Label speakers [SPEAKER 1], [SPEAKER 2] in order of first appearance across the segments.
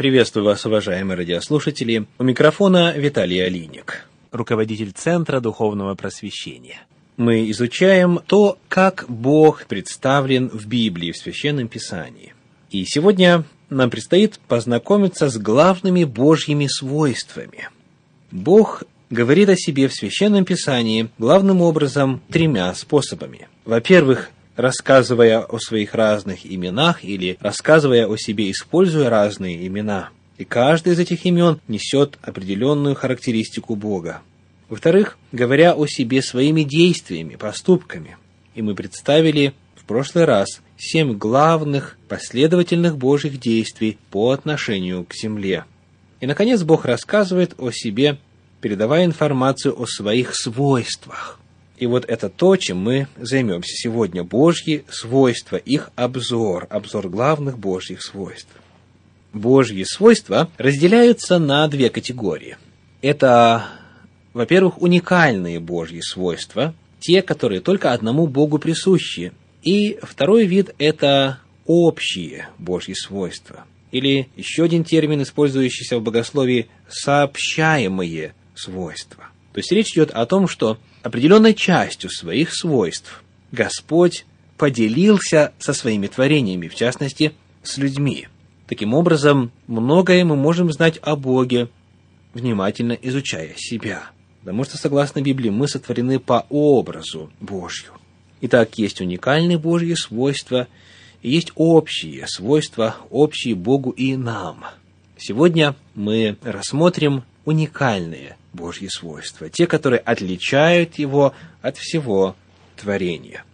[SPEAKER 1] Приветствую вас, уважаемые радиослушатели. У микрофона Виталий Алиник,
[SPEAKER 2] руководитель Центра Духовного Просвещения.
[SPEAKER 1] Мы изучаем то, как Бог представлен в Библии, в Священном Писании. И сегодня нам предстоит познакомиться с главными Божьими свойствами. Бог говорит о себе в Священном Писании главным образом тремя способами. Во-первых, рассказывая о своих разных именах или рассказывая о себе, используя разные имена. И каждый из этих имен несет определенную характеристику Бога. Во-вторых, говоря о себе своими действиями, поступками. И мы представили в прошлый раз семь главных последовательных Божьих действий по отношению к земле. И, наконец, Бог рассказывает о себе, передавая информацию о своих свойствах. И вот это то, чем мы займемся сегодня. Божьи свойства, их обзор, обзор главных Божьих свойств. Божьи свойства разделяются на две категории. Это, во-первых, уникальные Божьи свойства, те, которые только одному Богу присущи. И второй вид – это общие Божьи свойства. Или еще один термин, использующийся в богословии – сообщаемые свойства. То есть речь идет о том, что определенной частью своих свойств Господь поделился со своими творениями, в частности, с людьми. Таким образом, многое мы можем знать о Боге, внимательно изучая себя. Потому что, согласно Библии, мы сотворены по образу Божью. Итак, есть уникальные Божьи свойства, и есть общие свойства, общие Богу и нам. Сегодня мы рассмотрим уникальные Божьи свойства, те, которые отличают его от всего творения.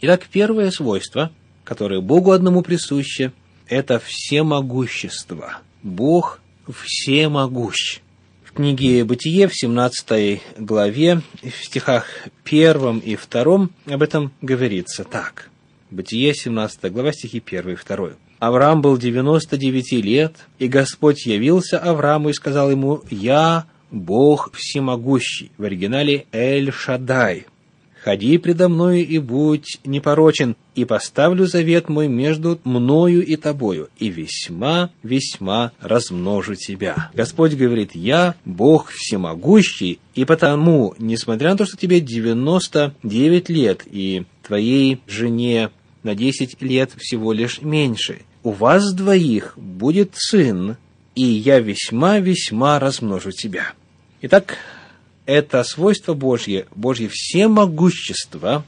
[SPEAKER 1] Итак, первое свойство, которое Богу одному присуще, это всемогущество. Бог всемогущ. В книге «Бытие» в 17 главе, в стихах 1 и 2 об этом говорится так. Бытие, 17 глава, стихи 1 и 2. Авраам был 99 лет, и Господь явился Аврааму и сказал ему, «Я Бог всемогущий, в оригинале Эль-Шадай. «Ходи предо мною и будь непорочен, и поставлю завет мой между мною и тобою, и весьма, весьма размножу тебя». Господь говорит, «Я Бог всемогущий, и потому, несмотря на то, что тебе 99 лет, и твоей жене на 10 лет всего лишь меньше, у вас двоих будет сын, и я весьма-весьма размножу тебя». Итак, это свойство Божье, Божье всемогущество,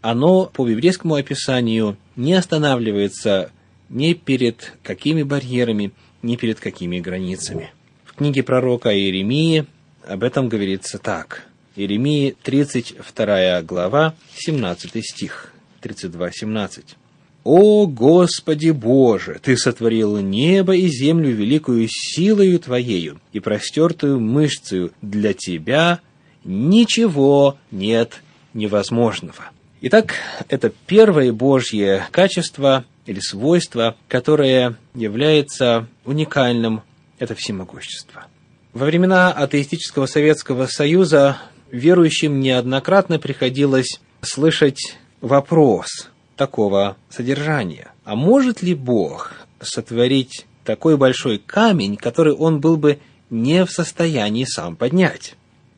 [SPEAKER 1] оно по библейскому описанию не останавливается ни перед какими барьерами, ни перед какими границами. В книге пророка Иеремии об этом говорится так. Иеремии 32 глава, 17 стих, 32-17. «О Господи Боже, Ты сотворил небо и землю великую силою Твоею и простертую мышцею. Для Тебя ничего нет невозможного». Итак, это первое Божье качество или свойство, которое является уникальным, это всемогущество. Во времена атеистического Советского Союза верующим неоднократно приходилось слышать вопрос – такого содержания. А может ли Бог сотворить такой большой камень, который он был бы не в состоянии сам поднять?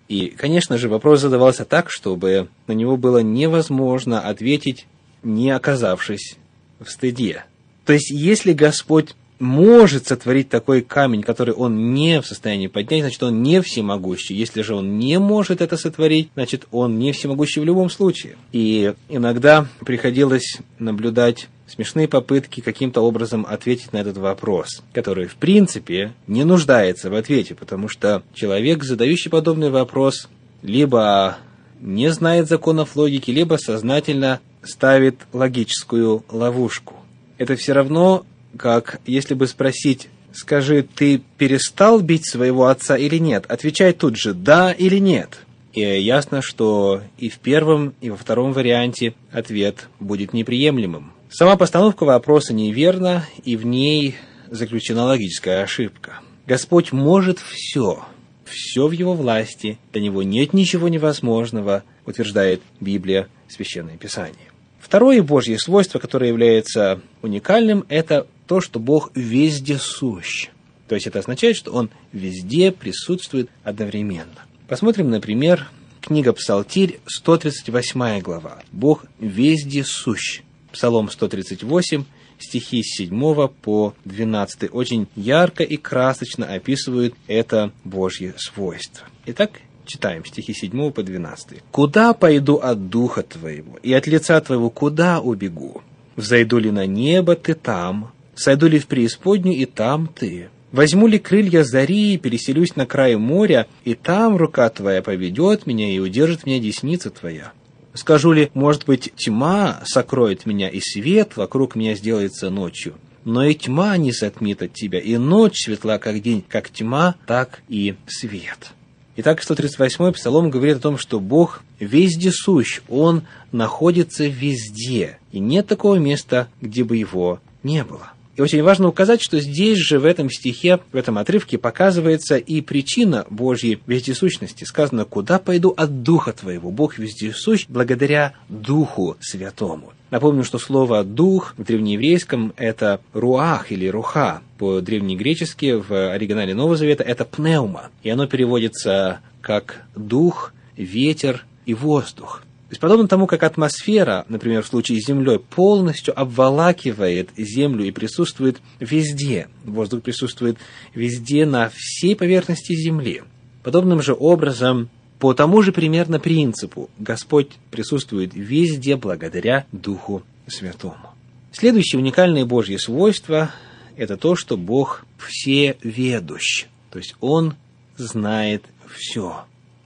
[SPEAKER 1] И, конечно же, вопрос задавался так, чтобы на него было невозможно ответить, не оказавшись в стыде. То есть, если Господь может сотворить такой камень, который он не в состоянии поднять, значит, он не всемогущий. Если же он не может это сотворить, значит, он не всемогущий в любом случае. И иногда приходилось наблюдать смешные попытки каким-то образом ответить на этот вопрос, который, в принципе, не нуждается в ответе, потому что человек, задающий подобный вопрос, либо не знает законов логики, либо сознательно ставит логическую ловушку. Это все равно как если бы спросить, скажи, ты перестал бить своего отца или нет? Отвечай тут же, да или нет. И ясно, что и в первом, и во втором варианте ответ будет неприемлемым. Сама постановка вопроса неверна, и в ней заключена логическая ошибка. Господь может все, все в его власти, для него нет ничего невозможного, утверждает Библия, Священное Писание. Второе Божье свойство, которое является уникальным, это то, что Бог везде сущ. То есть это означает, что Он везде присутствует одновременно. Посмотрим, например, книга Псалтирь, 138 глава. Бог везде сущ. Псалом 138, стихи с 7 по 12 очень ярко и красочно описывают это Божье свойство. Итак, читаем стихи 7 по 12. «Куда пойду от духа твоего, и от лица твоего куда убегу? Взойду ли на небо, ты там, сойду ли в преисподнюю, и там ты. Возьму ли крылья зари и переселюсь на край моря, и там рука твоя поведет меня и удержит меня десница твоя. Скажу ли, может быть, тьма сокроет меня, и свет вокруг меня сделается ночью. Но и тьма не затмит от тебя, и ночь светла, как день, как тьма, так и свет. Итак, 138-й Псалом говорит о том, что Бог везде сущ, Он находится везде, и нет такого места, где бы Его не было. И очень важно указать, что здесь же, в этом стихе, в этом отрывке показывается и причина Божьей вездесущности. Сказано, куда пойду от Духа Твоего? Бог вездесущ благодаря Духу Святому. Напомню, что слово «дух» в древнееврейском – это «руах» или «руха». По-древнегречески в оригинале Нового Завета это «пнеума». И оно переводится как «дух», «ветер» и «воздух» есть, подобно тому, как атмосфера, например, в случае с Землей, полностью обволакивает Землю и присутствует везде, воздух присутствует везде на всей поверхности Земли. Подобным же образом, по тому же примерно принципу, Господь присутствует везде благодаря Духу Святому. Следующее уникальное Божье свойство – это то, что Бог всеведущ, то есть Он знает все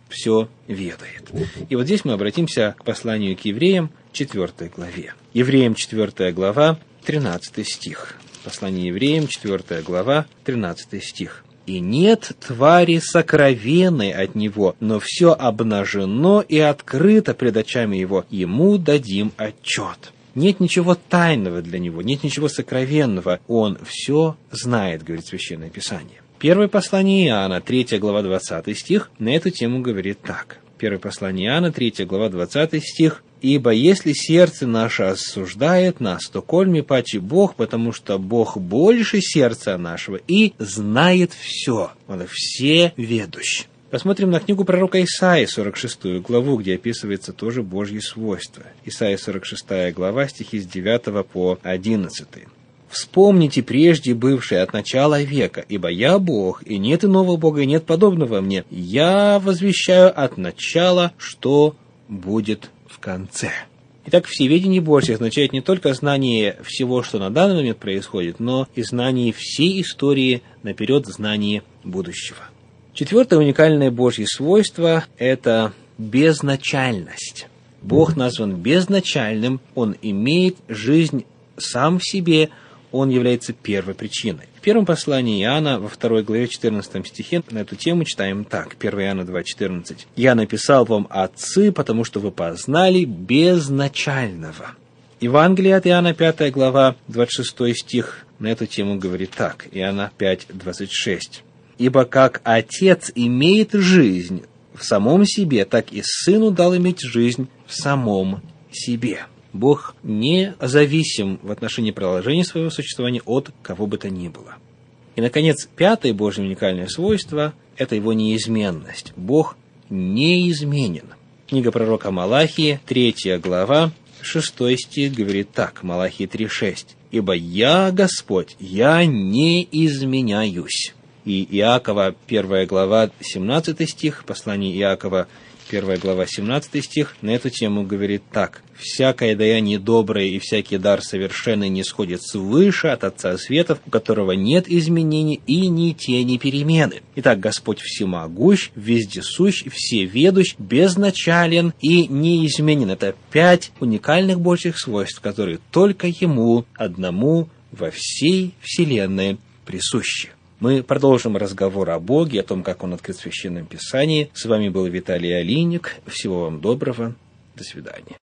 [SPEAKER 1] все ведает. И вот здесь мы обратимся к посланию к евреям, 4 главе. Евреям 4 глава, 13 стих. Послание евреям, 4 глава, 13 стих. «И нет твари сокровенной от него, но все обнажено и открыто пред очами его, ему дадим отчет». Нет ничего тайного для него, нет ничего сокровенного. Он все знает, говорит Священное Писание. Первое послание Иоанна, 3 глава, 20 стих, на эту тему говорит так. Первое послание Иоанна, 3 глава, 20 стих. «Ибо если сердце наше осуждает нас, то кольми паче Бог, потому что Бог больше сердца нашего и знает все». Он все ведущ. Посмотрим на книгу пророка Исаии, 46 главу, где описывается тоже Божье свойство. Исаия, 46 глава, стихи с 9 по 11. Вспомните прежде бывшее от начала века, ибо я Бог, и нет иного Бога, и нет подобного мне. Я возвещаю от начала, что будет в конце. Итак, всеведение Божье означает не только знание всего, что на данный момент происходит, но и знание всей истории, наперед знание будущего. Четвертое уникальное Божье свойство – это безначальность. Бог назван безначальным, Он имеет жизнь сам в себе – он является первой причиной. В первом послании Иоанна, во второй главе 14 стихе, на эту тему читаем так, 1 Иоанна 2,14. «Я написал вам, отцы, потому что вы познали безначального». Евангелие от Иоанна, 5 глава, 26 стих, на эту тему говорит так, Иоанна 5, 26. «Ибо как Отец имеет жизнь в самом себе, так и Сыну дал иметь жизнь в самом себе». Бог не зависим в отношении продолжения своего существования от кого бы то ни было. И, наконец, пятое Божье уникальное свойство – это его неизменность. Бог неизменен. Книга пророка Малахии, третья глава, шестой стих говорит так, Малахии 3.6. «Ибо я, Господь, я не изменяюсь». И Иакова, первая глава, 17 стих, послание Иакова, 1 глава 17 стих, на эту тему говорит так. «Всякое даяние доброе и всякий дар совершенный не сходит свыше от Отца Светов, у которого нет изменений и ни тени перемены». Итак, Господь всемогущ, вездесущ, всеведущ, безначален и неизменен. Это пять уникальных Божьих свойств, которые только Ему одному во всей Вселенной присущи. Мы продолжим разговор о Боге, о том, как Он открыт в Священном Писании. С вами был Виталий Алиник. Всего вам доброго. До свидания.